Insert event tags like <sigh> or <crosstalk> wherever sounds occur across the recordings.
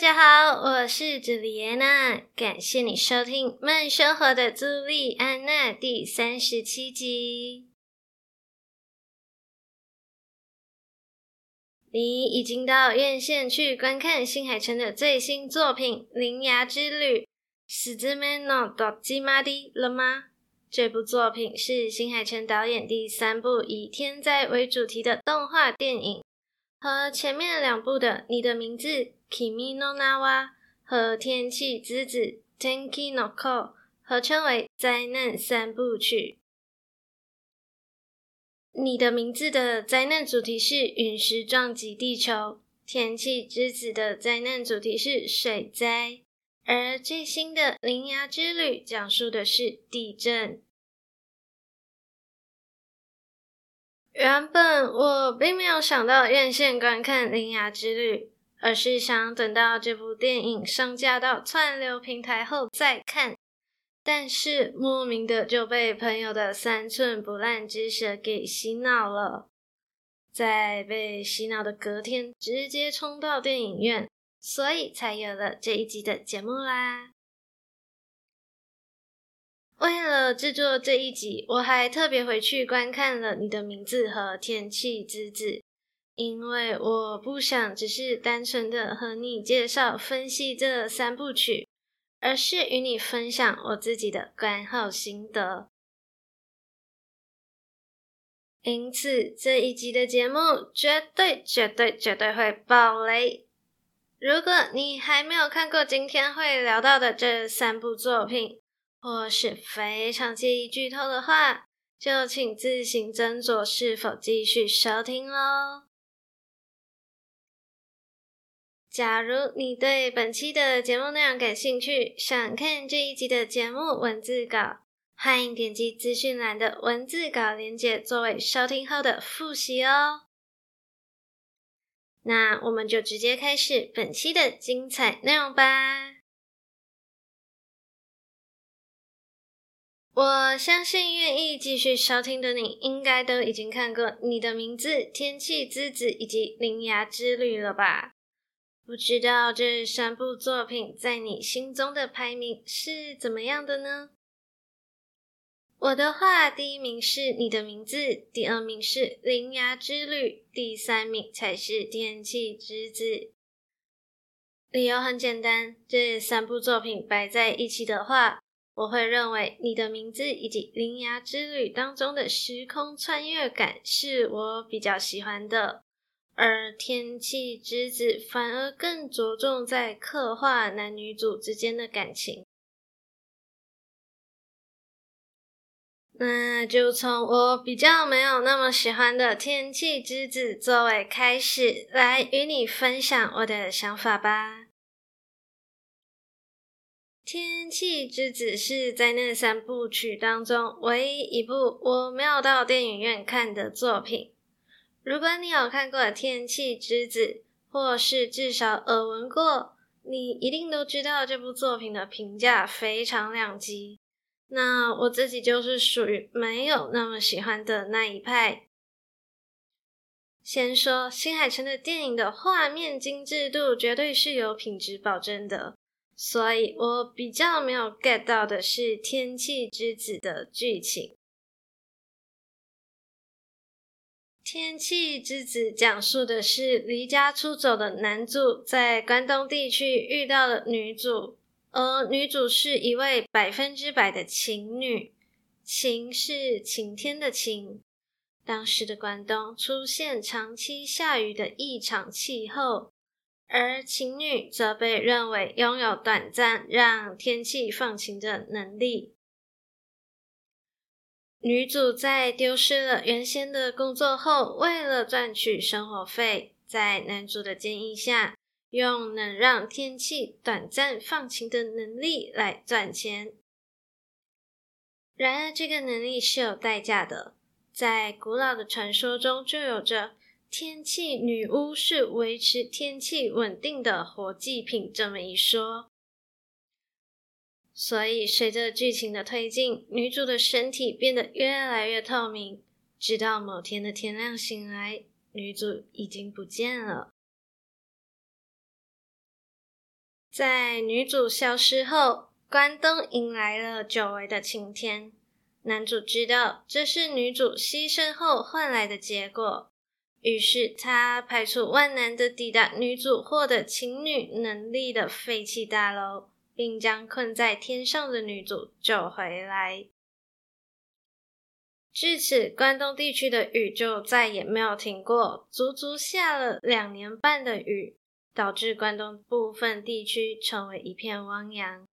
家好，我是朱莉安娜，感谢你收听《慢生活的朱莉安娜》第三十七集。你已经到院线去观看新海诚的最新作品《铃芽之旅》すずめの戸缔まり了吗？这部作品是新海诚导演第三部以天灾为主题的动画电影， 和前面两部的《你的名字》。君の名は和天气之子天気の子合称为灾难三部曲。你的名字的灾难主题是陨石撞击地球，天气之子的灾难主题是水灾，而最新的铃芽之旅讲述的是地震。 原本我并没有想到院线观看铃芽之旅。而是想等到这部电影上架到串流平台后再看，但是莫名的就被朋友的三寸不烂之舌给洗脑了，在被洗脑的隔天直接冲到电影院，所以才有了这一集的节目啦。为了制作这一集，我还特别回去观看了《你的名字》和《天气之子》。因为我不想只是单纯的和你介绍、分析这三部曲，而是与你分享我自己的观后心得。因此，这一集的节目绝对、绝对、绝对会爆雷。如果你还没有看过今天会聊到的这三部作品，或是非常介意剧透的话，就请自行斟酌是否继续收听喽。假如你对本期的节目内容感兴趣，想看这一集的节目文字稿，欢迎点击资讯栏的文字稿连接作为收听后的复习哦。那我们就直接开始本期的精彩内容吧。我相信愿意继续收听的你，应该都已经看过《你的名字》《天气之子》以及《铃芽之旅》了吧？不知道这三部作品在你心中的排名是怎么样的呢？我的话，第一名是你的名字，第二名是铃芽之旅，第三名才是天气之子。理由很简单，这三部作品摆在一起的话，我会认为你的名字以及铃芽之旅当中的时空穿越感是我比较喜欢的。而天气之子反而更着重在刻画男女主之间的感情。那就从我比较没有那么喜欢的天气之子作为开始，来与你分享我的想法吧。天气之子是在那三部曲当中唯一一部我没有到电影院看的作品。如果你有看过《天气之子》，或是至少耳闻过，你一定都知道这部作品的评价非常两极。那我自己就是属于没有那么喜欢的那一派。先说新海诚的电影的画面精致度绝对是有品质保证的，所以我比较没有 get 到的是《天气之子》的剧情。天气之子讲述的是离家出走的男主在关东地区遇到了女主，而女主是一位百分之百的情女，晴是晴天的晴。当时的关东出现长期下雨的异常气候，而晴女则被认为拥有短暂让天气放晴的能力。女主在丢失了原先的工作后，为了赚取生活费，在男主的建议下，用能让天气短暂放晴的能力来赚钱。然而，这个能力是有代价的。在古老的传说中，就有着天气女巫是维持天气稳定的活祭品这么一说。所以，随着剧情的推进，女主的身体变得越来越透明，直到某天的天亮醒来，女主已经不见了。在女主消失后，关东迎来了久违的晴天。男主知道这是女主牺牲后换来的结果，于是他排除万难的抵达女主获得情女能力的废弃大楼。并将困在天上的女主救回来。至此，关东地区的雨就再也没有停过，足足下了两年半的雨，导致关东部分地区成为一片汪洋。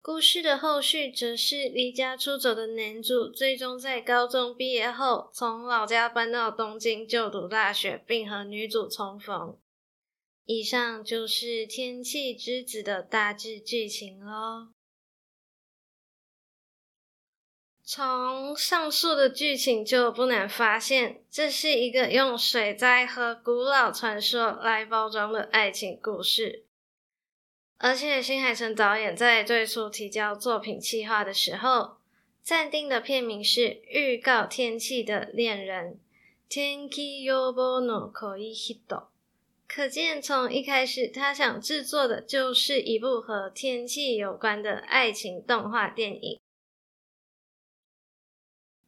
故事的后续则是离家出走的男主，最终在高中毕业后，从老家搬到东京就读大学，并和女主重逢。以上就是《天气之子》的大致剧情喽。从上述的剧情就不难发现，这是一个用水灾和古老传说来包装的爱情故事。而且新海诚导演在最初提交作品企划的时候，暂定的片名是《预告天气的恋人》天気予报の恋人。可见，从一开始，他想制作的就是一部和天气有关的爱情动画电影。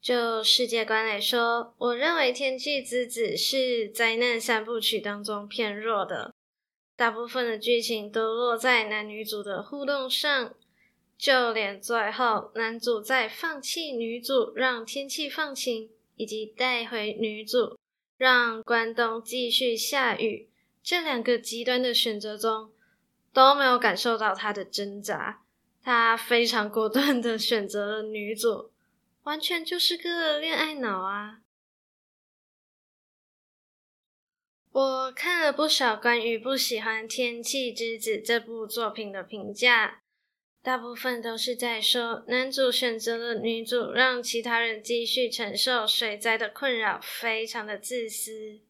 就世界观来说，我认为《天气之子》是灾难三部曲当中偏弱的，大部分的剧情都落在男女主的互动上，就连最后男主在放弃女主让天气放晴，以及带回女主让关东继续下雨。这两个极端的选择中，都没有感受到他的挣扎。他非常果 <laughs> 断的选择了女主，完全就是个恋爱脑啊！我看了不少关于不喜欢《天气之子》这部作品的评价，大部分都是在说男主选择了女主，让其他人继续承受水灾的困扰，非常的自私。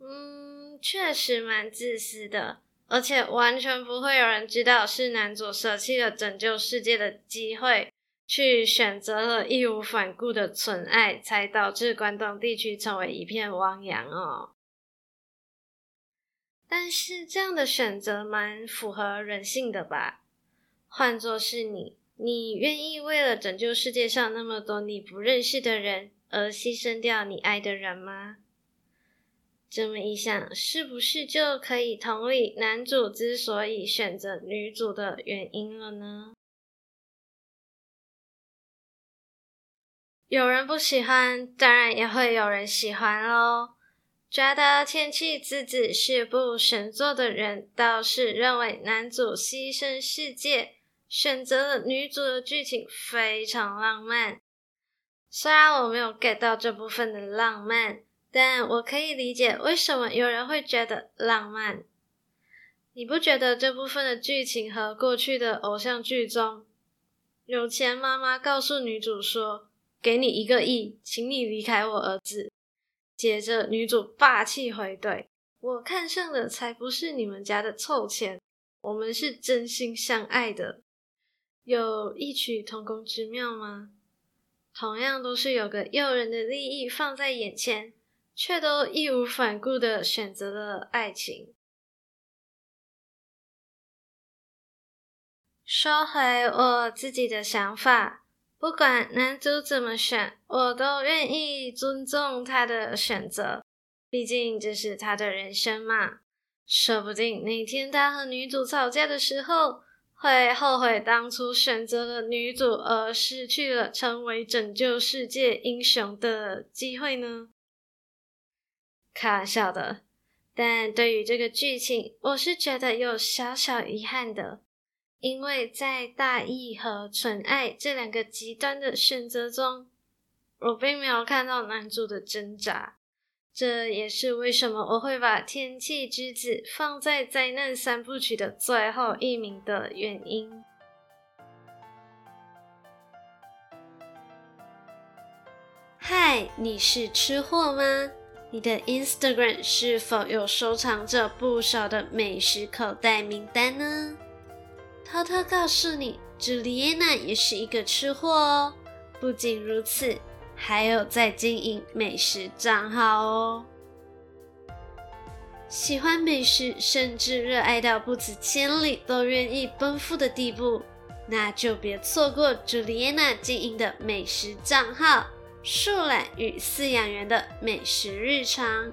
嗯，确实蛮自私的，而且完全不会有人知道是男主舍弃了拯救世界的机会，去选择了义无反顾的纯爱，才导致关东地区成为一片汪洋哦。但是这样的选择蛮符合人性的吧？换作是你，你愿意为了拯救世界上那么多你不认识的人而牺牲掉你爱的人吗？这么一想，是不是就可以同理男主之所以选择女主的原因了呢？有人不喜欢，当然也会有人喜欢喽。觉得《天气之子》是部神作的人，倒是认为男主牺牲世界，选择了女主的剧情非常浪漫。虽然我没有 get 到这部分的浪漫。但我可以理解为什么有人会觉得浪漫。你不觉得这部分的剧情和过去的偶像剧中，有钱妈妈告诉女主说：“给你一个亿，请你离开我儿子。”接着女主霸气回怼：“我看上的才不是你们家的臭钱，我们是真心相爱的。”有异曲同工之妙吗？同样都是有个诱人的利益放在眼前。却都义无反顾的选择了爱情。说回我自己的想法，不管男主怎么选，我都愿意尊重他的选择，毕竟这是他的人生嘛。说不定哪天他和女主吵架的时候，会后悔当初选择了女主，而失去了成为拯救世界英雄的机会呢？开玩笑的，但对于这个剧情，我是觉得有小小遗憾的，因为在大义和纯爱这两个极端的选择中，我并没有看到男主的挣扎。这也是为什么我会把《天气之子》放在灾难三部曲的最后一名的原因。嗨，你是吃货吗？你的 Instagram 是否有收藏着不少的美食口袋名单呢？偷偷告诉你，朱丽安娜也是一个吃货哦。不仅如此，还有在经营美食账号哦。喜欢美食，甚至热爱到不辞千里都愿意奔赴的地步，那就别错过朱丽安娜经营的美食账号“树懒与饲养员的美食日常”。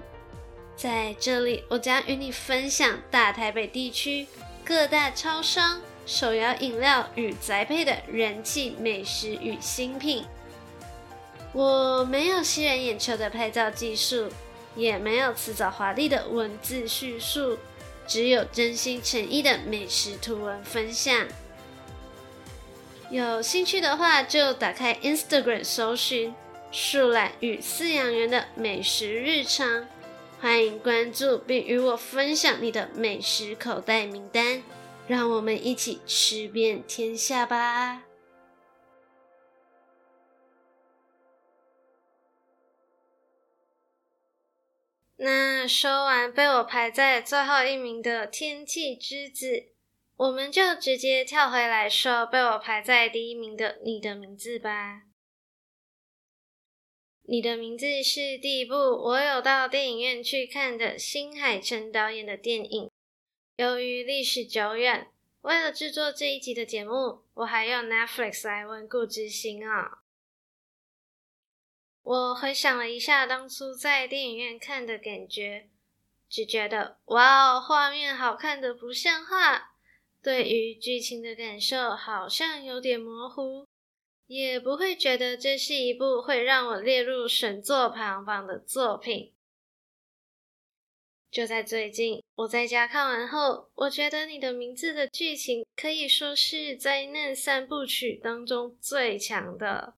在这里，我将与你分享大台北地区各大超商。手摇饮料与宅配的人气美食与新品，我没有吸人眼球的拍照技术，也没有辞藻华丽的文字叙述，只有真心诚意的美食图文分享。有兴趣的话，就打开 Instagram 搜寻“树懒与饲养员的美食日常”，欢迎关注并与我分享你的美食口袋名单。让我们一起吃遍天下吧！那说完被我排在最后一名的天气之子，我们就直接跳回来说被我排在第一名的你的名字吧。你的名字是第一部我有到电影院去看的新海诚导演的电影。由于历史久远，为了制作这一集的节目，我还用 Netflix 来温故知新啊、我回想了一下当初在电影院看的感觉，只觉得哇哦，画面好看的不像话。对于剧情的感受好像有点模糊，也不会觉得这是一部会让我列入神作排行榜的作品。就在最近，我在家看完后，我觉得你的名字的剧情可以说是灾难三部曲当中最强的。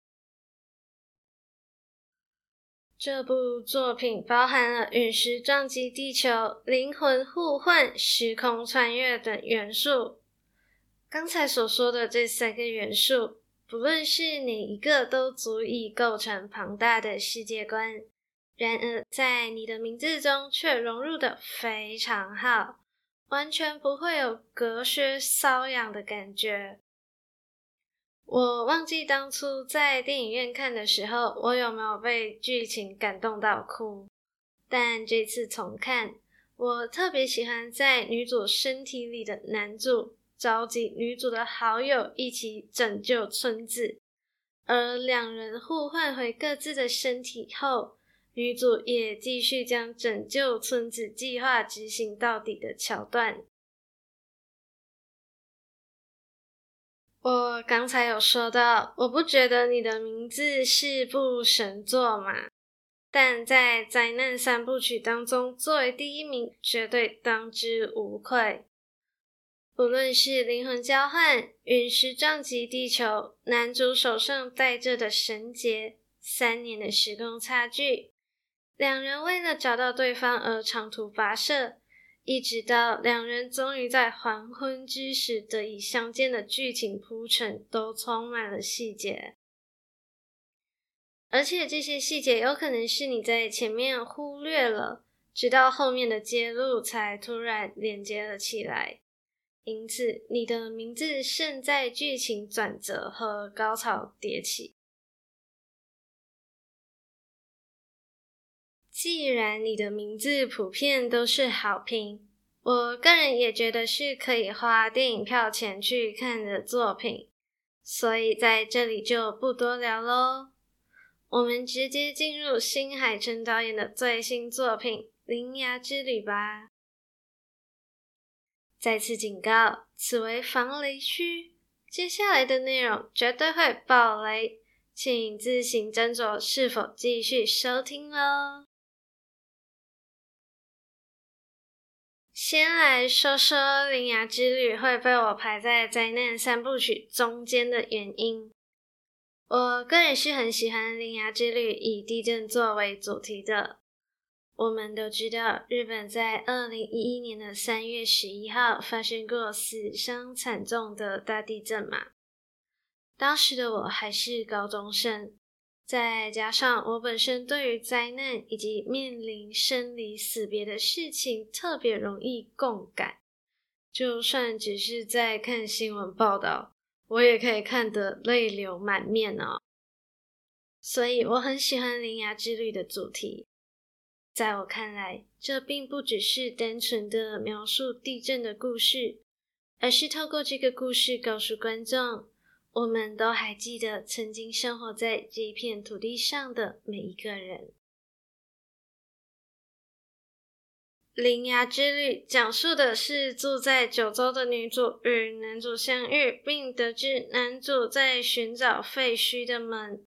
这部作品包含了陨石撞击地球、灵魂互换、时空穿越等元素。刚才所说的这三个元素，不论是哪一个，都足以构成庞大的世界观。然而，在你的名字中却融入的非常好，完全不会有隔靴搔痒的感觉。我忘记当初在电影院看的时候，我有没有被剧情感动到哭。但这次重看，我特别喜欢在女主身体里的男主召集女主的好友一起拯救村子，而两人互换回各自的身体后。女主也继续将拯救村子计划执行到底的桥段。我刚才有说到，我不觉得你的名字是部神作嘛，但在灾难三部曲当中，作为第一名，绝对当之无愧。不论是灵魂交换、陨石撞击地球、男主手上戴着的绳结、三年的时空差距。两人为了找到对方而长途跋涉，一直到两人终于在黄昏之时得以相见的剧情铺陈，都充满了细节。而且这些细节有可能是你在前面忽略了，直到后面的揭露才突然连接了起来。因此，你的名字胜在剧情转折和高潮迭起。既然你的名字普遍都是好评，我个人也觉得是可以花电影票钱去看的作品，所以在这里就不多聊喽。我们直接进入新海诚导演的最新作品《铃芽之旅》吧。再次警告，此为防雷区，接下来的内容绝对会爆雷，请自行斟酌是否继续收听喽。先来说说《铃芽之旅》会被我排在灾难三部曲中间的原因。我个人是很喜欢《铃芽之旅》以地震作为主题的。我们都知道，日本在二零一一年的三月十一号发生过死伤惨重的大地震嘛。当时的我还是高中生，再加上我本身对于灾难以及面临生离死别的事情特别容易共感，就算只是在看新闻报道，我也可以看得泪流满面哦。所以我很喜欢《铃芽之旅》的主题。在我看来，这并不只是单纯的描述地震的故事，而是透过这个故事告诉观众。我们都还记得曾经生活在这一片土地上的每一个人。《铃芽之旅》讲述的是住在九州的女主与男主相遇，并得知男主在寻找废墟的门。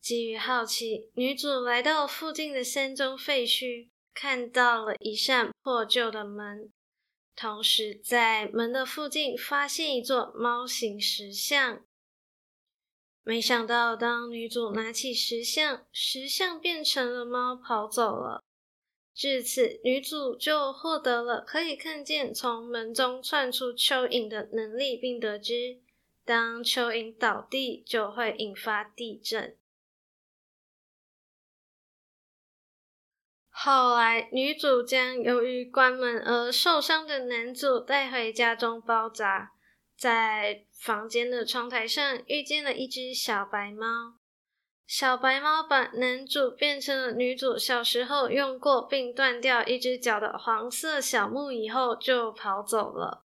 基于好奇，女主来到附近的山中废墟，看到了一扇破旧的门。同时，在门的附近发现一座猫形石像。没想到，当女主拿起石像，石像变成了猫，跑走了。至此，女主就获得了可以看见从门中窜出蚯蚓的能力，并得知，当蚯蚓倒地，就会引发地震。后来，女主将由于关门而受伤的男主带回家中包扎，在房间的窗台上遇见了一只小白猫。小白猫把男主变成了女主小时候用过并断掉一只脚的黄色小木椅后就跑走了。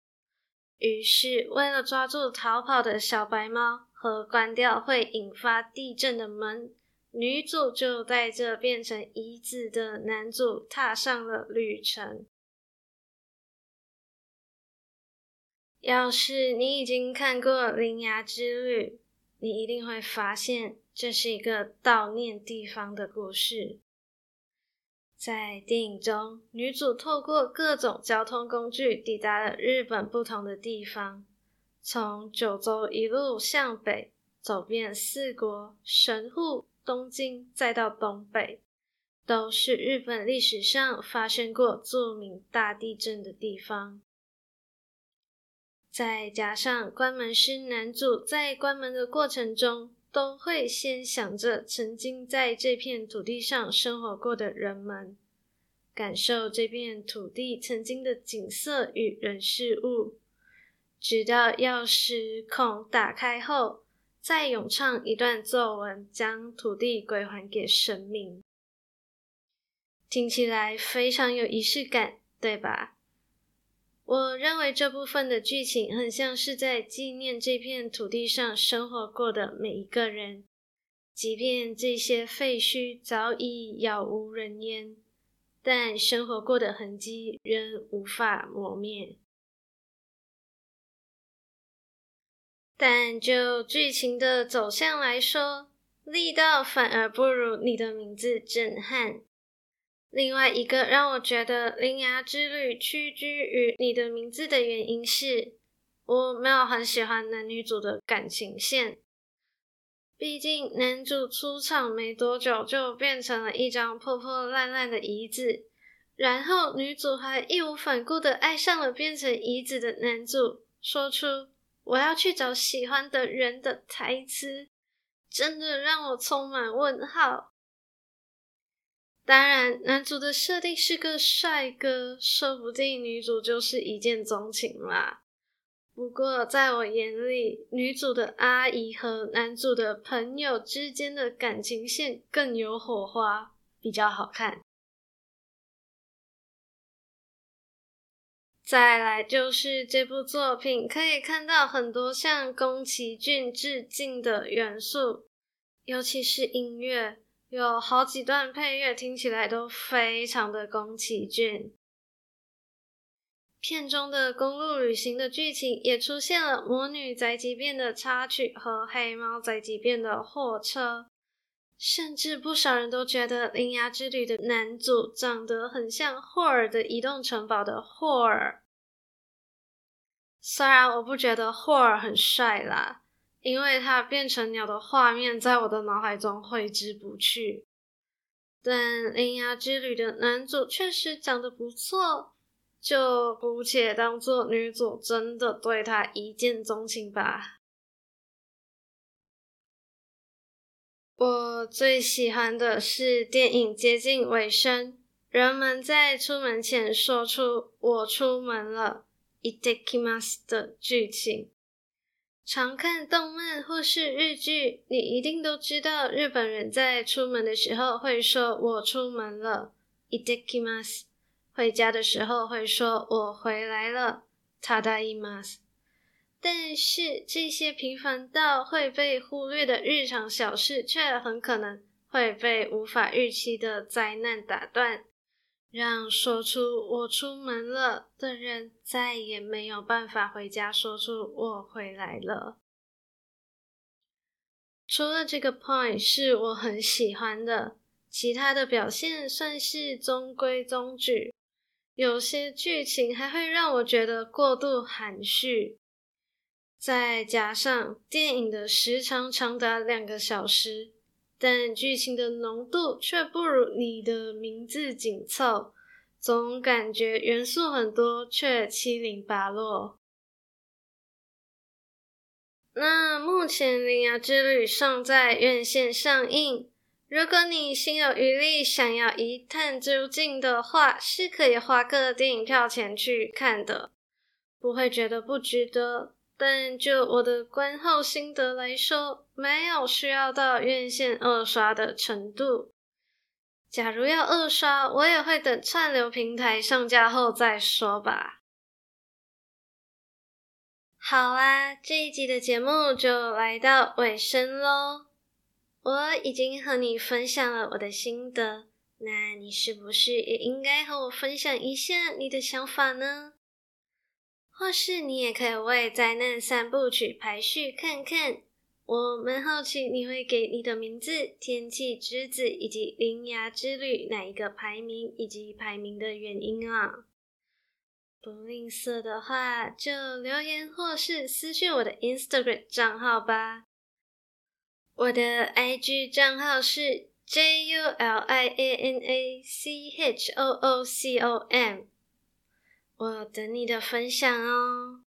于是，为了抓住逃跑的小白猫和关掉会引发地震的门。女主就带着变成椅子的男主踏上了旅程。要是你已经看过《铃芽之旅》，你一定会发现这是一个悼念地方的故事。在电影中，女主透过各种交通工具抵达了日本不同的地方，从九州一路向北，走遍四国、神户。东京再到东北，都是日本历史上发生过著名大地震的地方。再加上关门师男主在关门的过程中，都会先想着曾经在这片土地上生活过的人们，感受这片土地曾经的景色与人事物，直到钥匙孔打开后。再咏唱一段作文，将土地归还给神明，听起来非常有仪式感，对吧？我认为这部分的剧情很像是在纪念这片土地上生活过的每一个人，即便这些废墟早已杳无人烟，但生活过的痕迹仍无法磨灭。但就剧情的走向来说，力道反而不如你的名字震撼。另外一个让我觉得《铃芽之旅》屈居于你的名字的原因是，我没有很喜欢男女主的感情线。毕竟男主出场没多久就变成了一张破破烂烂的椅子，然后女主还义无反顾的爱上了变成椅子的男主，说出。我要去找喜欢的人的台词，真的让我充满问号。当然，男主的设定是个帅哥，说不定女主就是一见钟情啦。不过，在我眼里，女主的阿姨和男主的朋友之间的感情线更有火花，比较好看。再来就是这部作品可以看到很多向宫崎骏致敬的元素，尤其是音乐，有好几段配乐听起来都非常的宫崎骏。片中的公路旅行的剧情也出现了魔女宅急便的插曲和黑猫宅急便的货车，甚至不少人都觉得《铃芽之旅》的男主长得很像霍尔的移动城堡的霍尔。虽然我不觉得霍尔很帅啦，因为他变成鸟的画面在我的脑海中挥之不去，但《铃芽之旅》的男主确实长得不错，就姑且当做女主真的对他一见钟情吧。我最喜欢的是电影接近尾声，人们在出门前说出“我出门了”，いってきます的剧情。常看动漫或是日剧，你一定都知道日本人在出门的时候会说“我出门了”，いってきます。回家的时候会说“我回来了”，ただいます。 但是这些平凡到会被忽略的日常小事，却很可能会被无法预期的灾难打断，让说出“我出门了”的人再也没有办法回家说出“我回来了”。除了这个 point 是我很喜欢的，其他的表现算是中规中矩，有些剧情还会让我觉得过度含蓄。再加上电影的时长长达两个小时，但剧情的浓度却不如你的名字紧凑，总感觉元素很多却七零八落。那目前《铃芽之旅》尚在院线上映，如果你心有余力想要一探究竟的话，是可以花个电影票钱去看的，不会觉得不值得。但就我的观后心得来说，没有需要到院线二刷的程度。假如要二刷，我也会等串流平台上架后再说吧。好啦，这一集的节目就来到尾声喽。我已经和你分享了我的心得，那你是不是也应该和我分享一下你的想法呢？或是你也可以为灾难三部曲排序看看，我们好奇你会给你的名字、天气之子以及铃芽之旅哪一个排名，以及排名的原因啊？不吝啬的话，就留言或是私信我的 Instagram 账号吧。我的 IG 账号是 JULIANACHOOCOM。我等你的分享哦。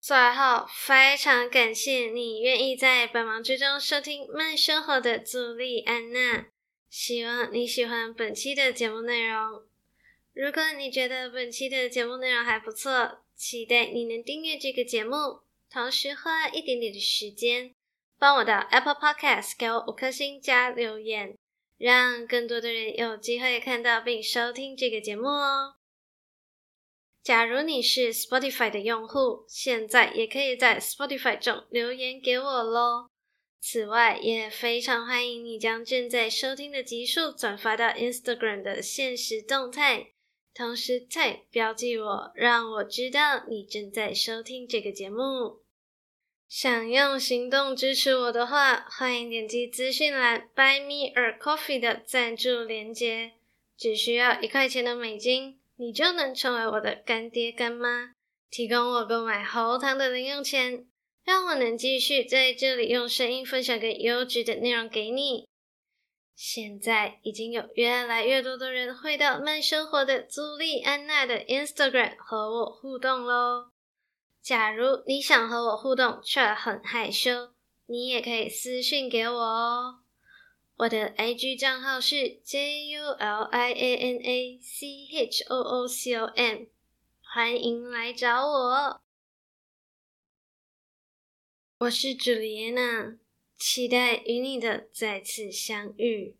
最后，非常感谢你愿意在百忙之中收听慢生活的朱莉安娜。希望你喜欢本期的节目内容。如果你觉得本期的节目内容还不错，期待你能订阅这个节目，同时花一点点的时间，帮我到 Apple Podcast 给我五颗星加留言。让更多的人有机会看到并收听这个节目哦。假如你是 Spotify 的用户，现在也可以在 Spotify 中留言给我喽。此外，也非常欢迎你将正在收听的集数转发到 Instagram 的现实动态，同时 tag 标记我，让我知道你正在收听这个节目。想用行动支持我的话，欢迎点击资讯栏 Buy Me a Coffee 的赞助连接，只需要一块钱的美金，你就能成为我的干爹干妈，提供我购买喉糖的零用钱，让我能继续在这里用声音分享更优质的内容给你。现在已经有越来越多的人会到慢生活的朱莉安娜的 Instagram 和我互动喽。假如你想和我互动却很害羞，你也可以私信给我哦。我的 IG 账号是 JULIANACHOOCOM，欢迎来找我。我是朱莉安娜，期待与你的再次相遇。